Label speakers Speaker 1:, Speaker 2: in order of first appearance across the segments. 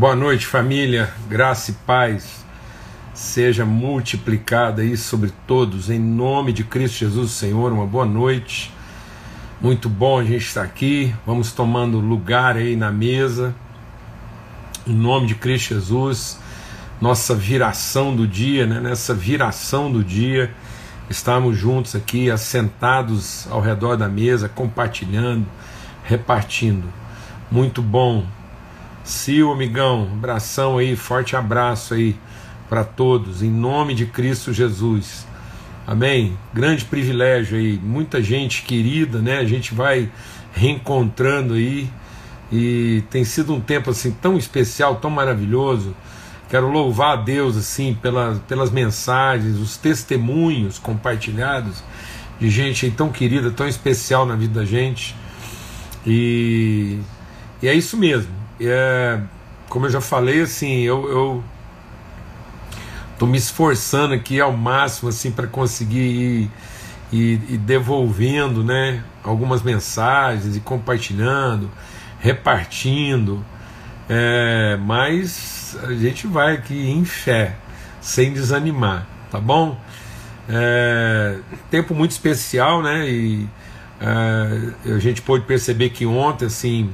Speaker 1: Boa noite, família. Graça e paz seja multiplicada aí sobre todos, em nome de Cristo Jesus, Senhor. Uma boa noite. Muito bom a gente estar aqui. Vamos tomando lugar aí na mesa, em nome de Cristo Jesus. Nossa viração do dia, né? Nessa viração do dia, estamos juntos aqui, assentados ao redor da mesa, compartilhando, repartindo. Muito bom Sil, amigão, abração aí, forte abraço aí para todos, em nome de Cristo Jesus. Amém? Grande privilégio aí, muita gente querida, né? A gente vai reencontrando aí e tem sido um tempo assim tão especial, tão maravilhoso. Quero louvar a Deus assim pelas, pelas mensagens, os testemunhos compartilhados de gente tão querida, tão especial na vida da gente. E, e é isso mesmo é, como eu já falei, assim, eu, eu tô me esforçando aqui ao máximo assim para conseguir ir, ir, ir, devolvendo, né, algumas mensagens e compartilhando, repartindo, é, mas a gente vai aqui em fé, sem desanimar, tá bom? É, tempo muito especial, né? E é, a gente pôde perceber que ontem, assim,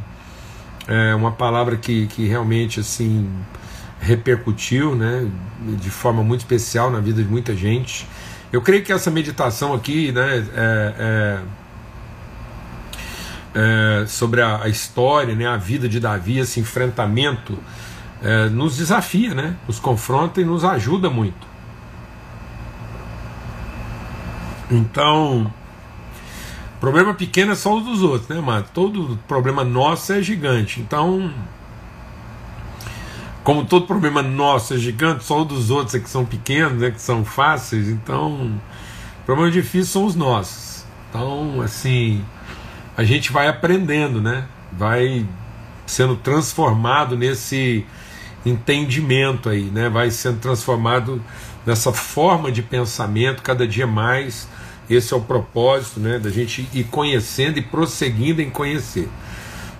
Speaker 1: é uma palavra que, que realmente assim repercutiu né, de forma muito especial na vida de muita gente. Eu creio que essa meditação aqui né, é, é, é, sobre a, a, história, né, a vida de Davi, esse enfrentamento, é, nos desafia, né, nos confronta e nos ajuda muito. Então, Problema pequeno é só o dos outros, né, mano? Todo problema nosso é gigante. Então, como todo problema nosso é gigante, só o dos outros é que são pequenos, né, que são fáceis. Então, problemas difíceis são os nossos. Então, assim, a gente vai aprendendo, né? Vai sendo transformado nesse entendimento aí, né? Vai sendo transformado nessa forma de pensamento cada dia mais esse é o propósito né, da gente ir conhecendo e prosseguindo em conhecer.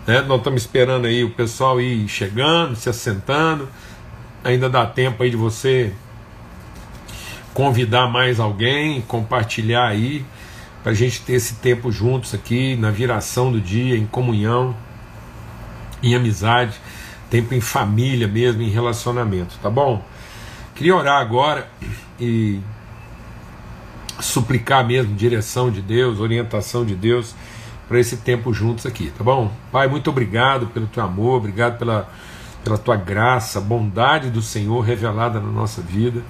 Speaker 1: Né? Nós estamos esperando aí o pessoal ir chegando, se assentando. Ainda dá tempo aí de você convidar mais alguém, compartilhar aí, para a gente ter esse tempo juntos aqui, na viração do dia, em comunhão, em amizade, tempo em família mesmo, em relacionamento, tá bom? Queria orar agora e suplicar mesmo direção de Deus, orientação de Deus para esse tempo juntos aqui, tá bom? Pai, muito obrigado pelo teu amor, obrigado pela, pela tua graça, bondade do Senhor revelada na nossa vida.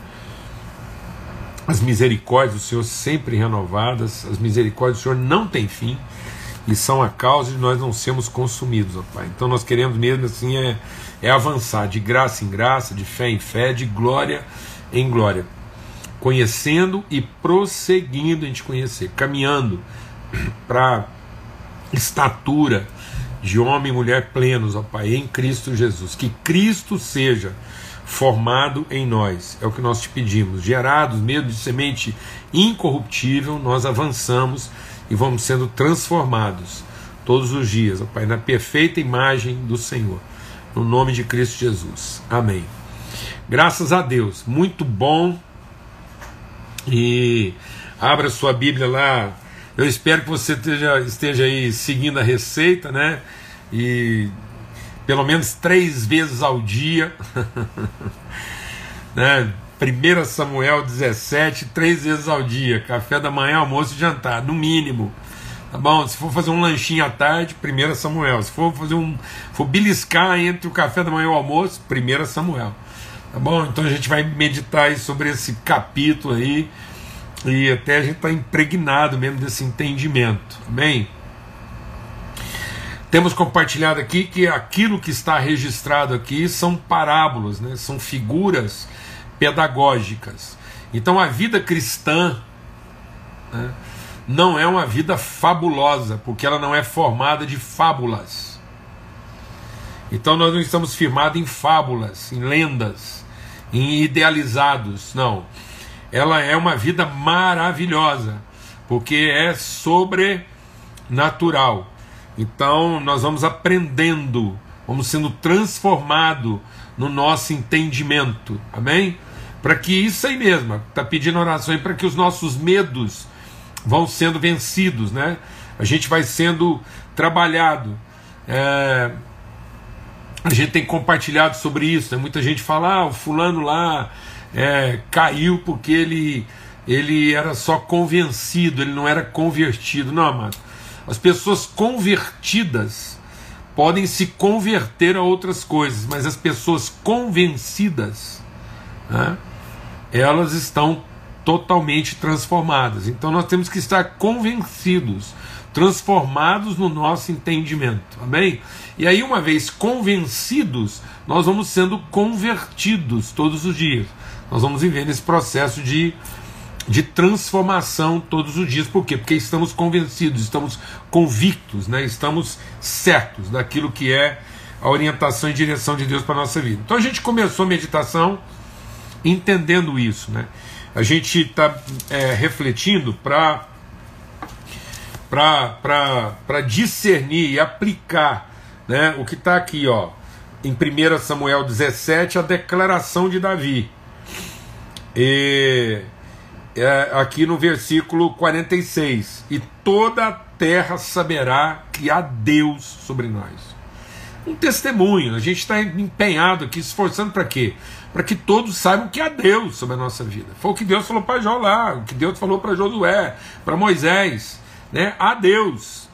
Speaker 1: As misericórdias do Senhor sempre renovadas, as misericórdias do Senhor não têm fim e são a causa de nós não sermos consumidos, ó Pai. Então nós queremos mesmo assim é, é avançar de graça em graça, de fé em fé, de glória em glória conhecendo e prosseguindo em te conhecer, caminhando para estatura de homem e mulher plenos, ó Pai, em Cristo Jesus. Que Cristo seja formado em nós, é o que nós te pedimos. Gerados mesmo de semente incorruptível, nós avançamos e vamos sendo transformados todos os dias, ó Pai, na perfeita imagem do Senhor. No nome de Cristo Jesus. Amém. Graças a Deus. Muito bom e abra sua Bíblia lá. Eu espero que você esteja, esteja aí seguindo a receita, né? E pelo menos três vezes ao dia. né? 1 Samuel 17, três vezes ao dia. Café da manhã, almoço e jantar, no mínimo. Tá bom? Se for fazer um lanchinho à tarde, 1 Samuel. Se for fazer um. for beliscar entre o café da manhã e o almoço, 1 Samuel. Tá bom? Então a gente vai meditar sobre esse capítulo aí e até a gente está impregnado mesmo desse entendimento. Amém? Temos compartilhado aqui que aquilo que está registrado aqui são parábolas, né? são figuras pedagógicas. Então a vida cristã né, não é uma vida fabulosa, porque ela não é formada de fábulas. Então nós não estamos firmados em fábulas, em lendas em idealizados, não. Ela é uma vida maravilhosa, porque é sobrenatural. Então nós vamos aprendendo vamos sendo transformados no nosso entendimento, amém? Para que isso aí mesmo, está pedindo oração para que os nossos medos vão sendo vencidos, né? A gente vai sendo trabalhado. É, a gente tem compartilhado sobre isso, né? muita gente fala, ah, o fulano lá é, caiu porque ele, ele era só convencido, ele não era convertido. Não, amado. As pessoas convertidas podem se converter a outras coisas, mas as pessoas convencidas, né, elas estão totalmente transformadas. Então nós temos que estar convencidos transformados no nosso entendimento. Amém? E aí, uma vez convencidos, nós vamos sendo convertidos todos os dias. Nós vamos vivendo esse processo de, de transformação todos os dias. Por quê? Porque estamos convencidos, estamos convictos, né? estamos certos daquilo que é a orientação e direção de Deus para a nossa vida. Então a gente começou a meditação entendendo isso. Né? A gente está é, refletindo para para discernir e aplicar né, o que está aqui ó, em 1 Samuel 17, a declaração de Davi. E, é, aqui no versículo 46: E toda a terra saberá que há Deus sobre nós. Um testemunho, a gente está empenhado aqui, esforçando para quê? Para que todos saibam que há Deus sobre a nossa vida. Foi o que Deus falou para Jó lá, o que Deus falou para Josué, para Moisés né, a Deus.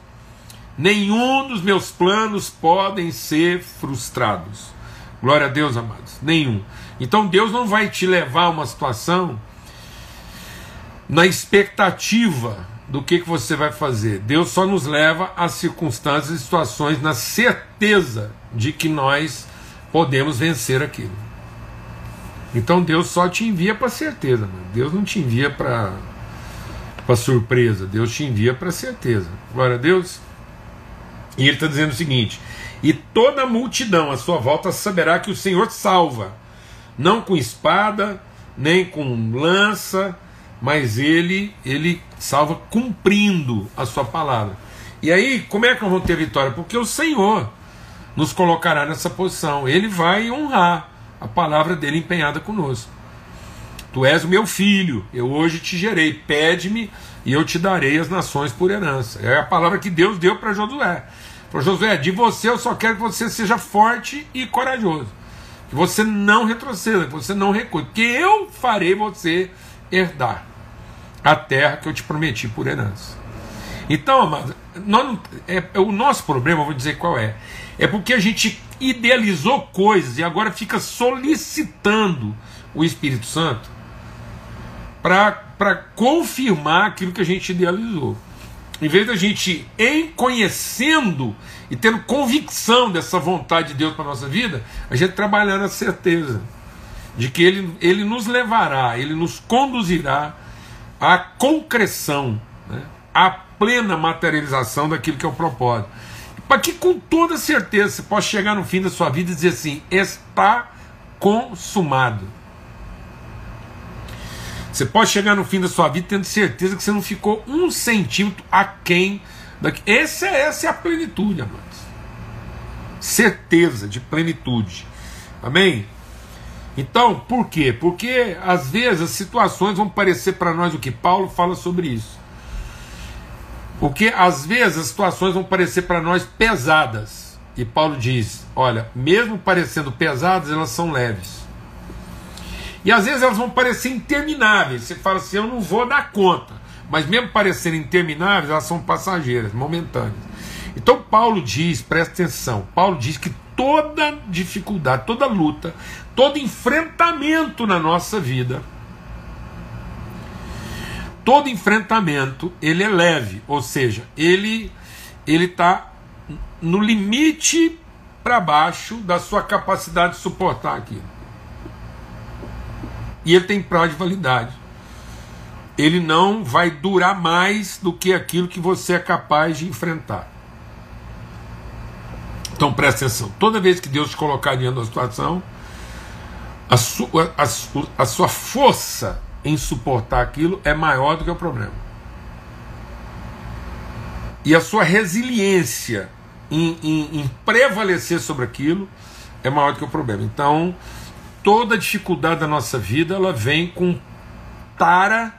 Speaker 1: Nenhum dos meus planos podem ser frustrados. Glória a Deus, amados. Nenhum. Então Deus não vai te levar a uma situação na expectativa do que, que você vai fazer. Deus só nos leva a circunstâncias e situações na certeza de que nós podemos vencer aquilo. Então Deus só te envia para certeza, mano. Deus não te envia para para surpresa, Deus te envia para certeza. Glória a Deus. E ele está dizendo o seguinte: e toda a multidão à sua volta saberá que o Senhor salva, não com espada, nem com lança, mas ele ele salva cumprindo a sua palavra. E aí, como é que nós vamos ter vitória? Porque o Senhor nos colocará nessa posição. Ele vai honrar a palavra dele empenhada conosco. Tu és o meu filho, eu hoje te gerei, pede-me e eu te darei as nações por herança. É a palavra que Deus deu para Josué. Josué, de você eu só quero que você seja forte e corajoso. Que você não retroceda, que você não recua, porque eu farei você herdar a terra que eu te prometi por herança. Então, amado, é, é, o nosso problema, vou dizer qual é, é porque a gente idealizou coisas e agora fica solicitando o Espírito Santo para confirmar aquilo que a gente idealizou. Em vez da gente, em conhecendo e tendo convicção dessa vontade de Deus para nossa vida, a gente trabalhar na certeza de que ele, ele nos levará, Ele nos conduzirá à concreção, né, à plena materialização daquilo que é o propósito. Para que com toda certeza você possa chegar no fim da sua vida e dizer assim: está consumado. Você pode chegar no fim da sua vida tendo certeza que você não ficou um centímetro aquém daqui. Essa, essa é a plenitude, amados. Certeza de plenitude. Amém? Então, por quê? Porque às vezes as situações vão parecer para nós o que Paulo fala sobre isso. Porque às vezes as situações vão parecer para nós pesadas. E Paulo diz: olha, mesmo parecendo pesadas, elas são leves. E às vezes elas vão parecer intermináveis. Você fala assim, eu não vou dar conta. Mas mesmo parecendo intermináveis, elas são passageiras, momentâneas. Então Paulo diz, presta atenção, Paulo diz que toda dificuldade, toda luta, todo enfrentamento na nossa vida, todo enfrentamento, ele é leve, ou seja, ele ele está no limite para baixo da sua capacidade de suportar aquilo. E ele tem prazo de validade. Ele não vai durar mais do que aquilo que você é capaz de enfrentar. Então presta atenção: toda vez que Deus te colocar diante da situação, a sua, a, a sua força em suportar aquilo é maior do que o problema. E a sua resiliência em, em, em prevalecer sobre aquilo, é maior do que o problema. Então, toda dificuldade da nossa vida ela vem com tara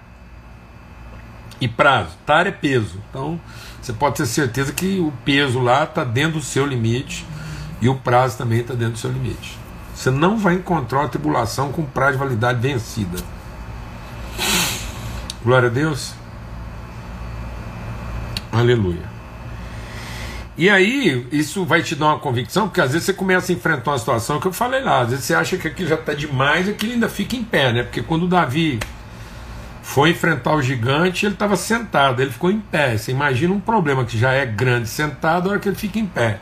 Speaker 1: e prazo. Tara é peso. Então, você pode ter certeza que o peso lá está dentro do seu limite e o prazo também está dentro do seu limite. Você não vai encontrar uma tribulação com prazo de validade vencida. Glória a Deus. Aleluia. E aí, isso vai te dar uma convicção, porque às vezes você começa a enfrentar uma situação que eu falei lá, às vezes você acha que aquilo já está demais e aquilo ainda fica em pé, né? Porque quando o Davi foi enfrentar o gigante, ele estava sentado, ele ficou em pé. Você imagina um problema que já é grande sentado, a hora que ele fica em pé.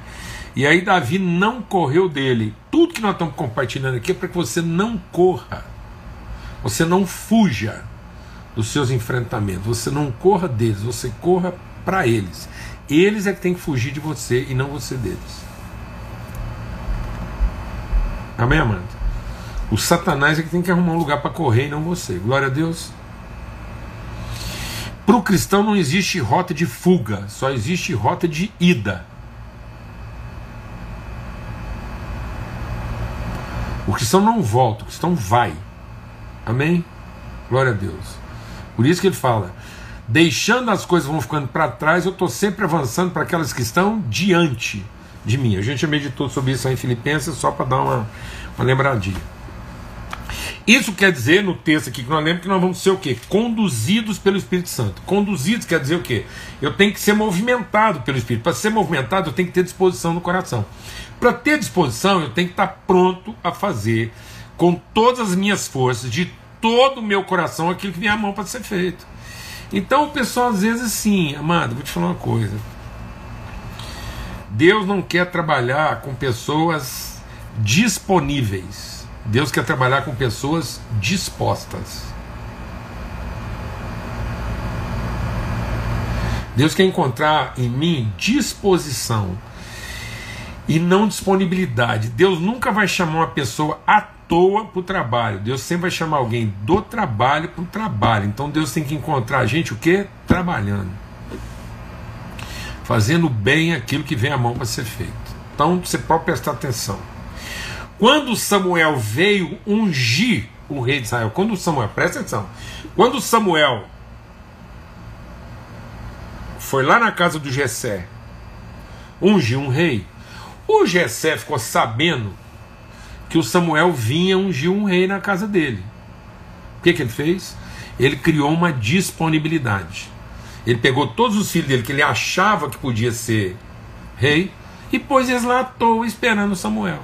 Speaker 1: E aí Davi não correu dele. Tudo que nós estamos compartilhando aqui é para que você não corra, você não fuja dos seus enfrentamentos, você não corra deles, você corra para eles. Eles é que tem que fugir de você e não você deles. Amém, amado? O Satanás é que tem que arrumar um lugar para correr e não você. Glória a Deus. Para o cristão não existe rota de fuga, só existe rota de ida. O cristão não volta, o cristão vai. Amém? Glória a Deus. Por isso que ele fala: deixando as coisas vão ficando para trás, eu estou sempre avançando para aquelas que estão diante de mim. A gente já meditou sobre isso em Filipenses, só para dar uma, uma lembradinha. Isso quer dizer, no texto aqui que nós lemos, que nós vamos ser o quê? Conduzidos pelo Espírito Santo. Conduzidos quer dizer o quê? Eu tenho que ser movimentado pelo Espírito. Para ser movimentado, eu tenho que ter disposição no coração. Para ter disposição, eu tenho que estar pronto a fazer com todas as minhas forças, de todo o meu coração, aquilo que vem à mão para ser feito. Então o pessoal às vezes assim, amado, vou te falar uma coisa. Deus não quer trabalhar com pessoas disponíveis. Deus quer trabalhar com pessoas dispostas. Deus quer encontrar em mim disposição e não disponibilidade. Deus nunca vai chamar uma pessoa à toa para o trabalho. Deus sempre vai chamar alguém do trabalho para o trabalho. Então Deus tem que encontrar a gente o que? Trabalhando. Fazendo bem aquilo que vem à mão para ser feito. Então você pode prestar atenção. Quando Samuel veio ungir o rei de Israel, quando Samuel, presta atenção, quando Samuel foi lá na casa do Jessé, ungir um rei, o Jessé ficou sabendo que o Samuel vinha ungir um rei na casa dele. O que, que ele fez? Ele criou uma disponibilidade. Ele pegou todos os filhos dele que ele achava que podia ser rei e pôs eles lá à toa esperando Samuel.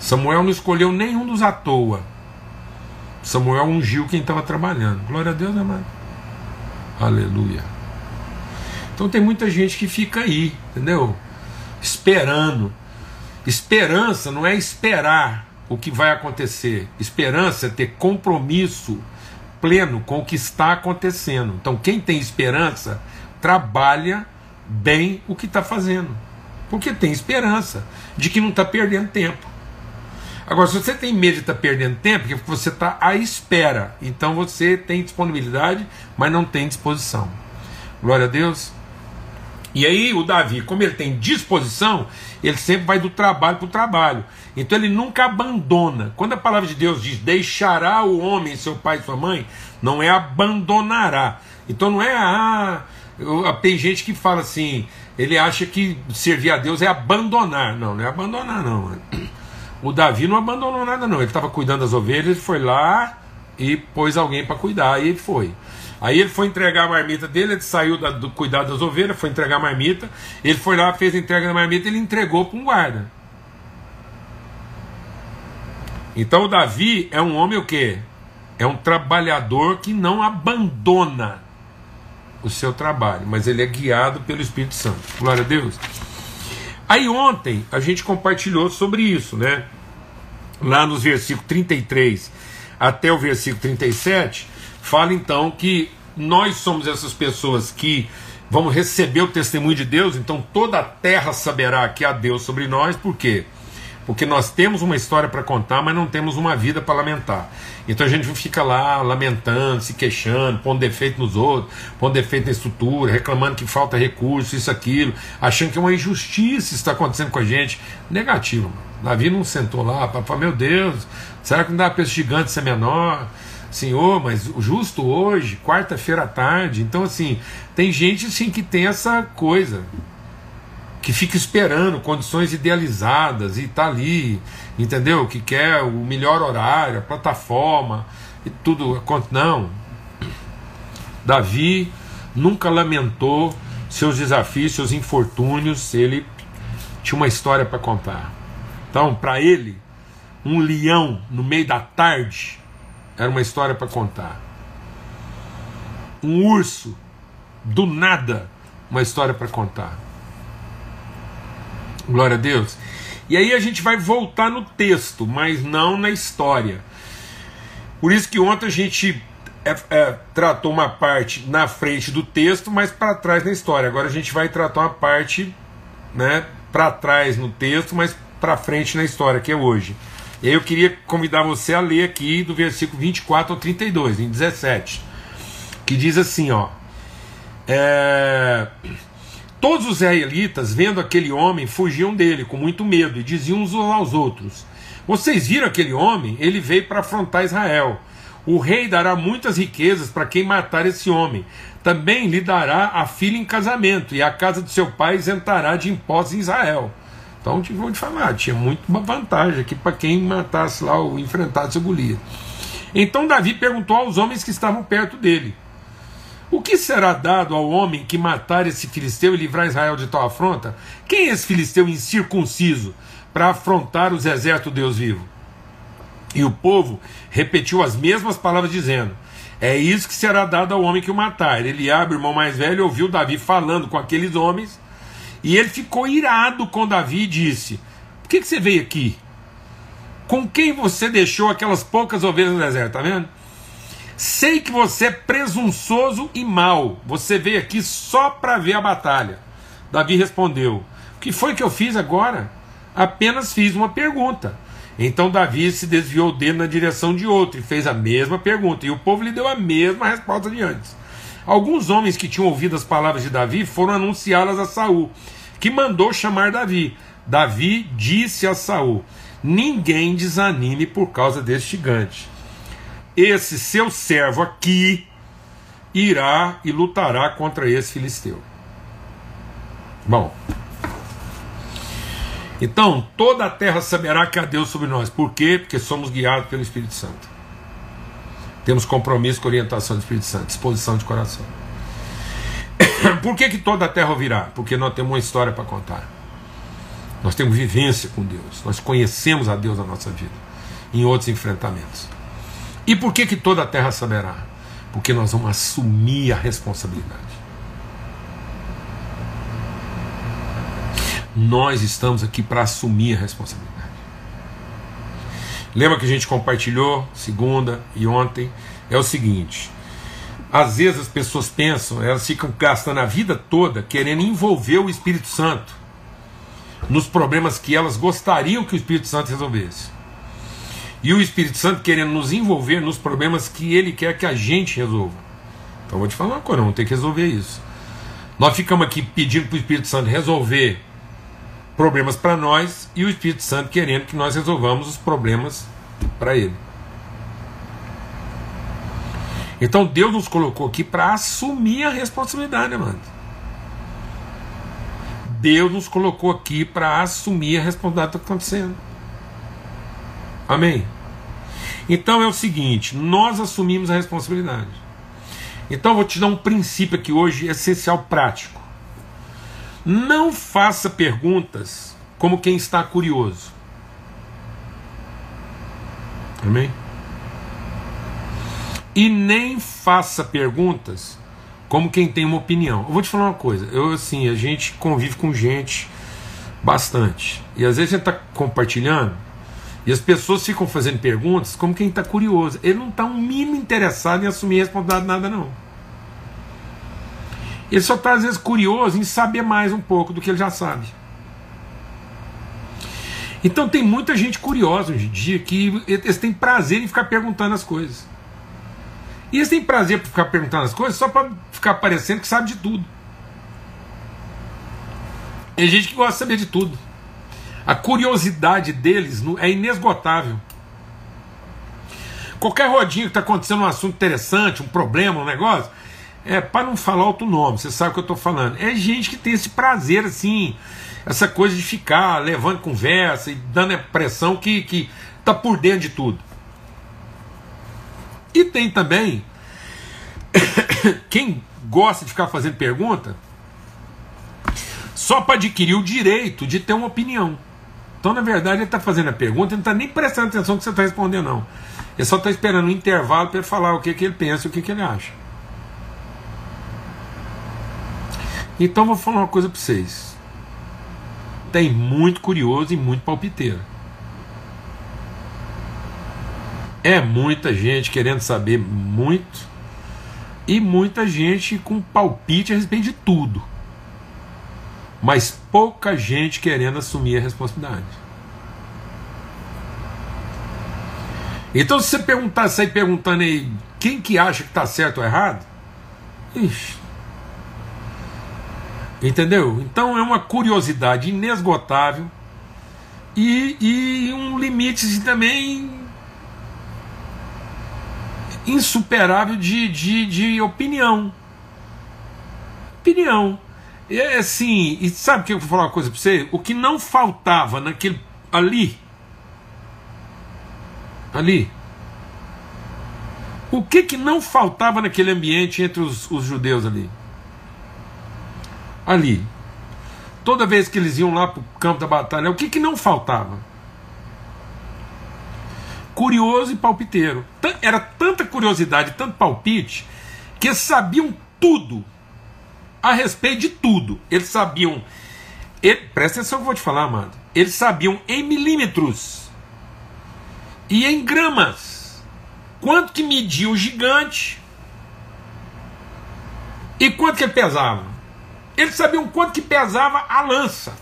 Speaker 1: Samuel não escolheu nenhum dos à toa. Samuel ungiu quem estava trabalhando. Glória a Deus, amado. Aleluia. Então tem muita gente que fica aí, entendeu? Esperando. Esperança não é esperar o que vai acontecer. Esperança é ter compromisso pleno com o que está acontecendo. Então quem tem esperança trabalha bem o que está fazendo. Porque tem esperança de que não está perdendo tempo. Agora, se você tem medo de estar tá perdendo tempo, é porque você está à espera. Então você tem disponibilidade, mas não tem disposição. Glória a Deus. E aí o Davi, como ele tem disposição, ele sempre vai do trabalho para o trabalho. Então ele nunca abandona. Quando a palavra de Deus diz deixará o homem seu pai e sua mãe, não é abandonará. Então não é ah, tem gente que fala assim, ele acha que servir a Deus é abandonar. Não, não é abandonar não. O Davi não abandonou nada não. Ele estava cuidando das ovelhas, ele foi lá e pôs alguém para cuidar e ele foi. Aí ele foi entregar a marmita dele, ele saiu da, do cuidado das ovelhas, foi entregar a marmita, ele foi lá, fez a entrega da marmita, ele entregou para um guarda. Então o Davi é um homem o quê? É um trabalhador que não abandona o seu trabalho, mas ele é guiado pelo Espírito Santo. Glória a Deus. Aí ontem a gente compartilhou sobre isso, né? Lá nos versículos 33 até o versículo 37, fala então que nós somos essas pessoas que vamos receber o testemunho de Deus, então toda a terra saberá que há Deus sobre nós, por quê? Porque nós temos uma história para contar, mas não temos uma vida para lamentar. Então a gente fica lá lamentando, se queixando, pondo defeito nos outros, pondo defeito na estrutura, reclamando que falta recurso, isso, aquilo, achando que é uma injustiça está acontecendo com a gente. Negativo, mano. Davi não sentou lá para falar, meu Deus, será que não dá para esse gigante ser menor? Senhor, mas justo hoje, quarta-feira à tarde. Então, assim, tem gente assim que tem essa coisa que fica esperando condições idealizadas e tá ali, entendeu? Que quer o melhor horário, a plataforma e tudo. Não. Davi nunca lamentou seus desafios, seus infortúnios, ele tinha uma história para contar. Então, para ele, um leão no meio da tarde era uma história para contar. Um urso do nada, uma história para contar. Glória a Deus. E aí a gente vai voltar no texto, mas não na história. Por isso que ontem a gente é, é, tratou uma parte na frente do texto, mas para trás na história. Agora a gente vai tratar uma parte né, para trás no texto, mas para frente na história, que é hoje. Eu queria convidar você a ler aqui do versículo 24 ao 32, em 17, que diz assim: ó. É Todos os israelitas, vendo aquele homem, fugiam dele com muito medo e diziam uns aos outros: Vocês viram aquele homem? Ele veio para afrontar Israel. O rei dará muitas riquezas para quem matar esse homem. Também lhe dará a filha em casamento, e a casa do seu pai isentará de impostos em Israel. Então, vou te falar, tinha muito uma vantagem aqui para quem matasse lá ou enfrentasse o Golias. Então Davi perguntou aos homens que estavam perto dele: o que será dado ao homem que matar esse filisteu e livrar Israel de tal afronta? Quem é esse filisteu incircunciso para afrontar os exércitos do Deus vivo? E o povo repetiu as mesmas palavras, dizendo: É isso que será dado ao homem que o matar. Ele abre o irmão mais velho, ouviu Davi falando com aqueles homens, e ele ficou irado com Davi e disse: Por que, que você veio aqui? Com quem você deixou aquelas poucas ovelhas no deserto? Tá vendo? Sei que você é presunçoso e mau. Você veio aqui só para ver a batalha. Davi respondeu: O que foi que eu fiz agora? Apenas fiz uma pergunta. Então Davi se desviou dele na direção de outro e fez a mesma pergunta. E o povo lhe deu a mesma resposta de antes. Alguns homens que tinham ouvido as palavras de Davi foram anunciá-las a Saul, que mandou chamar Davi. Davi disse a Saul: Ninguém desanime por causa deste gigante esse seu servo aqui irá e lutará contra esse filisteu. Bom, então toda a terra saberá que há Deus sobre nós. Por quê? Porque somos guiados pelo Espírito Santo. Temos compromisso com a orientação do Espírito Santo, disposição de coração. Por que, que toda a terra ouvirá? Porque nós temos uma história para contar. Nós temos vivência com Deus. Nós conhecemos a Deus na nossa vida. Em outros enfrentamentos. E por que, que toda a terra saberá? Porque nós vamos assumir a responsabilidade. Nós estamos aqui para assumir a responsabilidade. Lembra que a gente compartilhou segunda e ontem? É o seguinte: às vezes as pessoas pensam, elas ficam gastando a vida toda querendo envolver o Espírito Santo nos problemas que elas gostariam que o Espírito Santo resolvesse. E o Espírito Santo querendo nos envolver nos problemas que ele quer que a gente resolva. Então vou te falar uma coisa, vamos ter que resolver isso. Nós ficamos aqui pedindo para o Espírito Santo resolver problemas para nós e o Espírito Santo querendo que nós resolvamos os problemas para ele. Então Deus nos colocou aqui para assumir a responsabilidade, mano. Deus nos colocou aqui para assumir a responsabilidade do que está acontecendo. Amém? Então é o seguinte: nós assumimos a responsabilidade. Então vou te dar um princípio aqui hoje essencial prático. Não faça perguntas como quem está curioso. Amém? E nem faça perguntas como quem tem uma opinião. Eu vou te falar uma coisa. Eu assim, a gente convive com gente bastante. E às vezes a gente está compartilhando e as pessoas ficam fazendo perguntas como quem está curioso. Ele não está um mínimo interessado em assumir a responsabilidade de nada, não. Ele só está, às vezes, curioso em saber mais um pouco do que ele já sabe. Então tem muita gente curiosa hoje em dia que eles têm prazer em ficar perguntando as coisas. E eles têm prazer por ficar perguntando as coisas só para ficar parecendo que sabe de tudo. Tem gente que gosta de saber de tudo. A curiosidade deles é inesgotável. Qualquer rodinho que está acontecendo um assunto interessante, um problema, um negócio, é para não falar outro nome, você sabe o que eu estou falando. É gente que tem esse prazer assim, essa coisa de ficar levando conversa e dando a impressão que, que tá por dentro de tudo. E tem também quem gosta de ficar fazendo pergunta só para adquirir o direito de ter uma opinião. Então, na verdade, ele está fazendo a pergunta e não está nem prestando atenção no que você está respondendo, não. Ele só está esperando um intervalo para ele falar o que, que ele pensa o que, que ele acha. Então, vou falar uma coisa para vocês. Tem muito curioso e muito palpiteiro. É muita gente querendo saber muito e muita gente com palpite a respeito de tudo mas pouca gente querendo assumir a responsabilidade. Então, se você perguntar, sair perguntando aí quem que acha que está certo ou errado, ixi, entendeu? Então é uma curiosidade inesgotável e, e um limite também insuperável de, de, de opinião. Opinião. É assim, e sabe que eu vou falar uma coisa para você? O que não faltava naquele ali, ali, o que que não faltava naquele ambiente entre os, os judeus ali? Ali. Toda vez que eles iam lá para o campo da batalha, o que que não faltava? Curioso e palpiteiro. Era tanta curiosidade, tanto palpite, que eles sabiam tudo a respeito de tudo. Eles sabiam. Ele, presta atenção que eu vou te falar, amado. Eles sabiam em milímetros e em gramas quanto que media o gigante e quanto que ele pesava. Eles sabiam quanto que pesava a lança.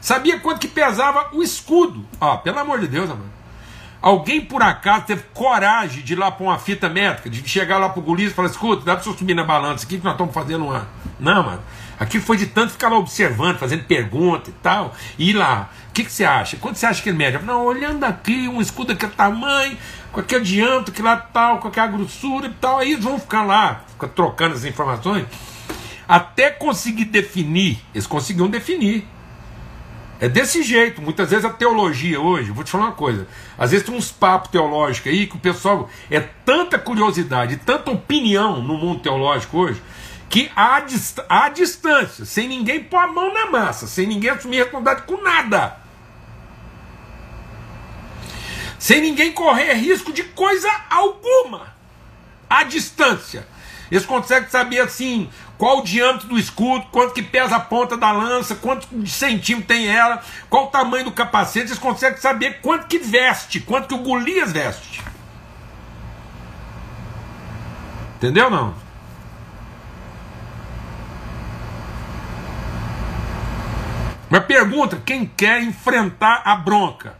Speaker 1: Sabia quanto que pesava o escudo. Ó, pelo amor de Deus, amado. Alguém por acaso teve coragem de ir lá para uma fita métrica, de chegar lá para o e falar: escuta, dá para você subir na balança aqui que nós estamos fazendo uma. Não, mano. Aqui foi de tanto ficar lá observando, fazendo pergunta e tal. E ir lá, o que, que você acha? Quanto você acha que ele mede? Não, olhando aqui, um escudo daquele tamanho, com aquele diâmetro, que lá tal, com aquela grossura e tal. Aí eles vão ficar lá, ficar trocando as informações, até conseguir definir. Eles conseguiam definir é desse jeito. Muitas vezes a teologia hoje, vou te falar uma coisa. Às vezes tem uns papos teológicos aí que o pessoal. É tanta curiosidade, tanta opinião no mundo teológico hoje, que há, dist há distância, sem ninguém pôr a mão na massa, sem ninguém assumir responsabilidade com nada. Sem ninguém correr risco de coisa alguma. À distância. Eles conseguem saber assim qual o diâmetro do escudo, quanto que pesa a ponta da lança, quanto de centímetro tem ela, qual o tamanho do capacete, eles conseguem saber quanto que veste, quanto que o Golias veste. Entendeu não? Mas pergunta quem quer enfrentar a bronca.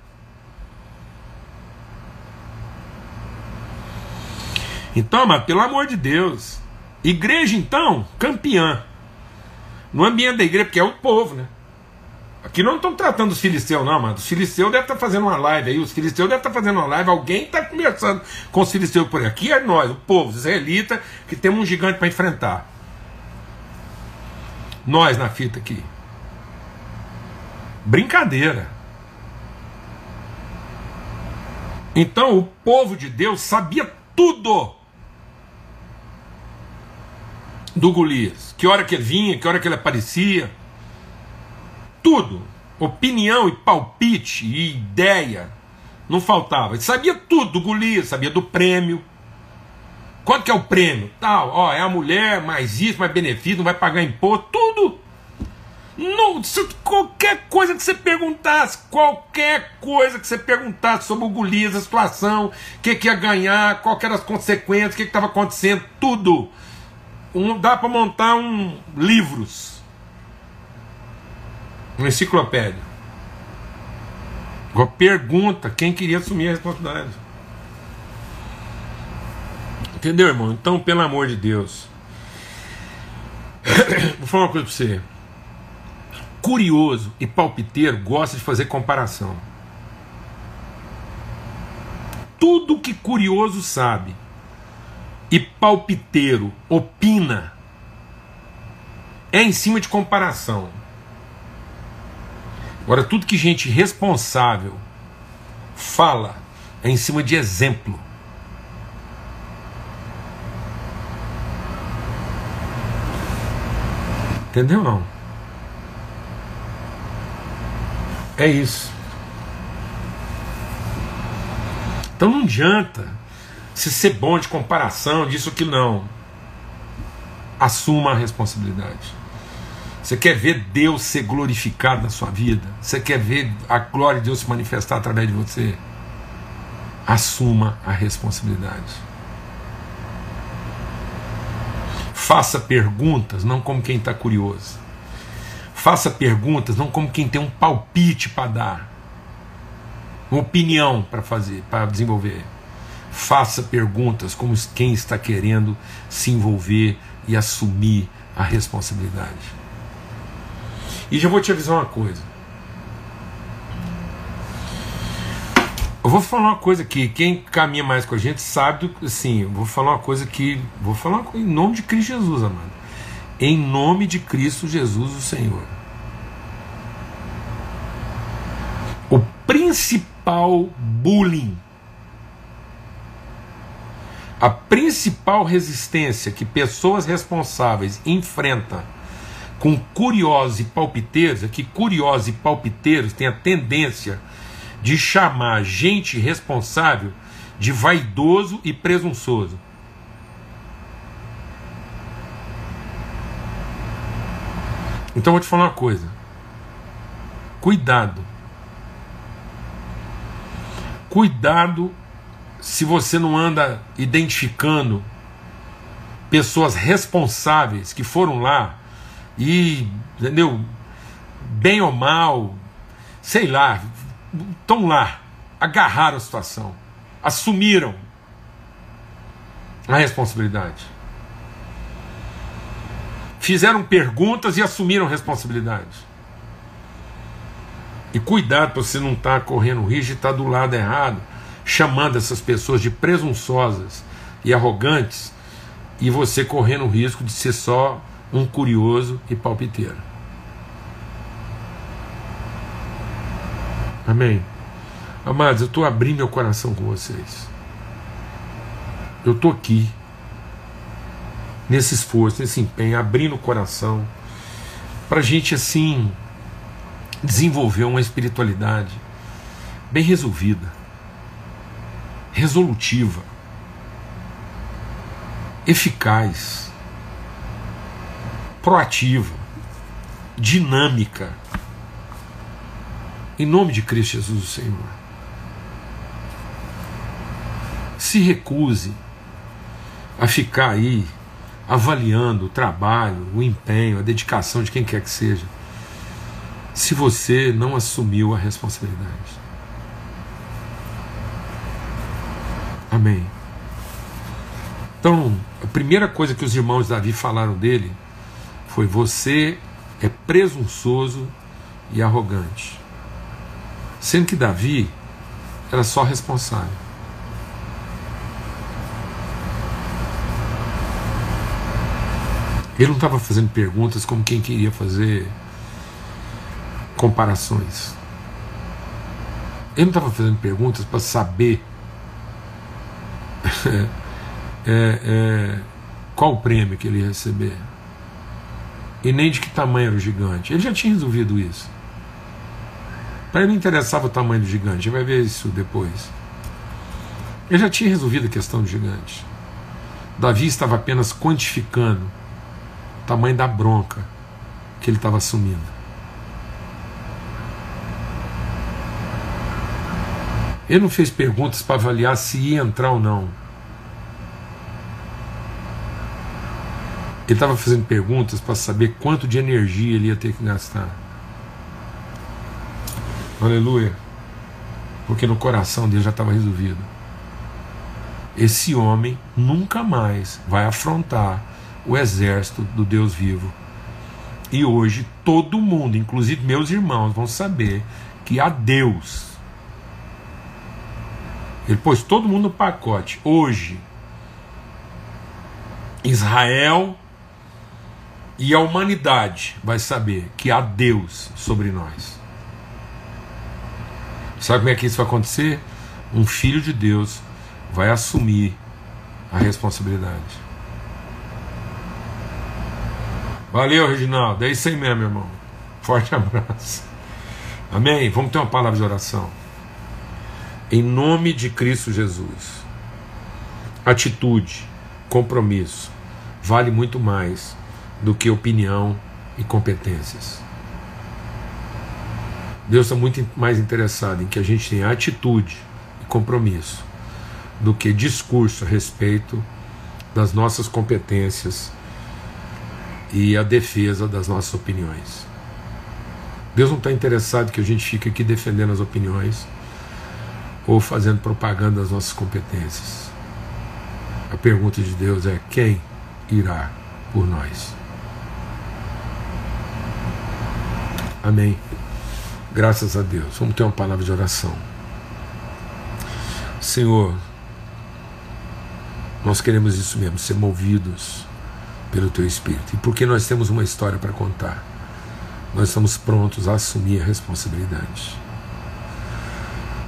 Speaker 1: Então, mas pelo amor de Deus, Igreja, então, campeã. No ambiente da igreja, porque é o povo, né? Aqui não estão tratando os filisteus, não, mano. Os filisteus devem estar fazendo uma live aí. Os filisteus devem estar fazendo uma live. Alguém está conversando com os filisteus por. Aqui é nós, o povo, os israelitas, que temos um gigante para enfrentar. Nós na fita aqui. Brincadeira. Então o povo de Deus sabia tudo do Golias. Que hora que ele vinha, que hora que ele aparecia. Tudo. Opinião e palpite e ideia. Não faltava. Ele sabia tudo do Golias, sabia do prêmio. Quanto que é o prêmio? Tal, ó, é a mulher, mais isso, mais benefício, não vai pagar imposto, tudo. Não, qualquer coisa que você perguntasse, qualquer coisa que você perguntasse sobre o Golias, a situação, o que, que ia ganhar, qual eram as consequências, o que estava acontecendo, tudo um, dá para montar um livros, uma enciclopédia. Agora pergunta quem queria assumir a responsabilidade. Entendeu, irmão? Então, pelo amor de Deus. Vou falar uma coisa pra você. Curioso e palpiteiro gosta de fazer comparação. Tudo que curioso sabe e palpiteiro opina é em cima de comparação. Agora, tudo que gente responsável fala é em cima de exemplo. Entendeu não? É isso. Então não adianta se ser bom de comparação, disso que não. Assuma a responsabilidade. Você quer ver Deus ser glorificado na sua vida? Você quer ver a glória de Deus se manifestar através de você? Assuma a responsabilidade. Faça perguntas, não como quem está curioso. Faça perguntas, não como quem tem um palpite para dar, uma opinião para fazer, para desenvolver. Faça perguntas como quem está querendo se envolver e assumir a responsabilidade. E já vou te avisar uma coisa. Eu vou falar uma coisa que quem caminha mais com a gente sabe, do, assim, vou falar uma coisa que, vou falar em nome de Cristo Jesus, amado. Em nome de Cristo Jesus, o Senhor. O principal bullying, a principal resistência que pessoas responsáveis enfrentam com curiosos e palpiteiros, é que curiosos e palpiteiros têm a tendência de chamar gente responsável de vaidoso e presunçoso. Então vou te falar uma coisa. Cuidado. Cuidado se você não anda identificando pessoas responsáveis que foram lá e, entendeu? Bem ou mal, sei lá, estão lá, agarraram a situação, assumiram a responsabilidade. Fizeram perguntas e assumiram responsabilidade. E cuidado para você não estar tá correndo risco de estar tá do lado errado, chamando essas pessoas de presunçosas e arrogantes, e você correndo o risco de ser só um curioso e palpiteiro. Amém? Amados, eu estou abrindo meu coração com vocês. Eu estou aqui, nesse esforço, nesse empenho, abrindo o coração, para a gente assim desenvolver uma espiritualidade bem resolvida, resolutiva, eficaz proativa, dinâmica. Em nome de Cristo Jesus, o Senhor. Se recuse a ficar aí avaliando o trabalho, o empenho, a dedicação de quem quer que seja, se você não assumiu a responsabilidade. Amém. Então, a primeira coisa que os irmãos Davi falaram dele foi você é presunçoso e arrogante. Sendo que Davi era só responsável. Ele não estava fazendo perguntas como quem queria fazer comparações. Ele não estava fazendo perguntas para saber é, é, qual o prêmio que ele ia receber e nem de que tamanho era o gigante. Ele já tinha resolvido isso. Para ele não interessava o tamanho do gigante, gente vai ver isso depois. Ele já tinha resolvido a questão do gigante. Davi estava apenas quantificando o tamanho da bronca que ele estava assumindo. Ele não fez perguntas para avaliar se ia entrar ou não. Ele estava fazendo perguntas para saber quanto de energia ele ia ter que gastar. Aleluia. porque no coração dele já estava resolvido. Esse homem nunca mais vai afrontar o exército do Deus vivo. E hoje todo mundo, inclusive meus irmãos, vão saber que há Deus. Ele pôs todo mundo no pacote. Hoje, Israel e a humanidade vai saber que há Deus sobre nós. Sabe como é que isso vai acontecer? Um filho de Deus vai assumir a responsabilidade. Valeu, Reginaldo. É isso aí mesmo, irmão. Forte abraço. Amém? Vamos ter uma palavra de oração. Em nome de Cristo Jesus. Atitude, compromisso, vale muito mais do que opinião e competências. Deus está muito mais interessado em que a gente tenha atitude e compromisso do que discurso a respeito das nossas competências e a defesa das nossas opiniões. Deus não está interessado que a gente fique aqui defendendo as opiniões ou fazendo propaganda das nossas competências. A pergunta de Deus é: quem irá por nós? Amém. Graças a Deus. Vamos ter uma palavra de oração. Senhor, nós queremos isso mesmo, ser movidos pelo Teu Espírito. E porque nós temos uma história para contar, nós estamos prontos a assumir a responsabilidade.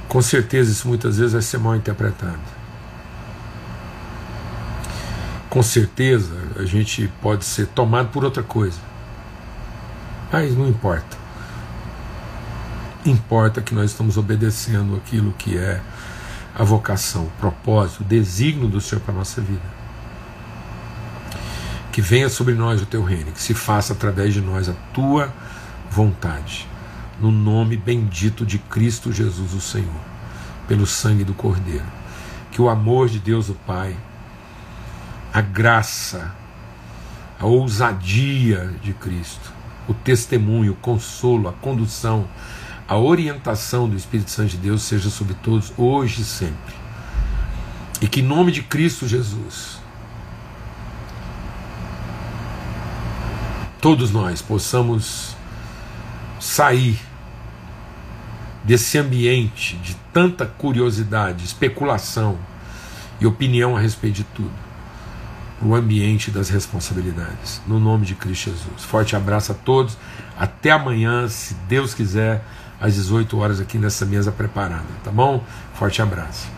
Speaker 1: Com certeza, isso muitas vezes vai ser mal interpretado. Com certeza, a gente pode ser tomado por outra coisa. Mas não importa importa que nós estamos obedecendo aquilo que é a vocação, o propósito, o desígnio do Senhor para a nossa vida. Que venha sobre nós o teu reino, que se faça através de nós a tua vontade, no nome bendito de Cristo Jesus, o Senhor, pelo sangue do Cordeiro. Que o amor de Deus, o Pai, a graça, a ousadia de Cristo, o testemunho, o consolo, a condução, a orientação do Espírito Santo de Deus seja sobre todos, hoje e sempre. E que em nome de Cristo Jesus, todos nós possamos sair desse ambiente de tanta curiosidade, especulação e opinião a respeito de tudo, o ambiente das responsabilidades, no nome de Cristo Jesus. Forte abraço a todos, até amanhã, se Deus quiser às 18 horas aqui nessa mesa preparada, tá bom? Forte abraço.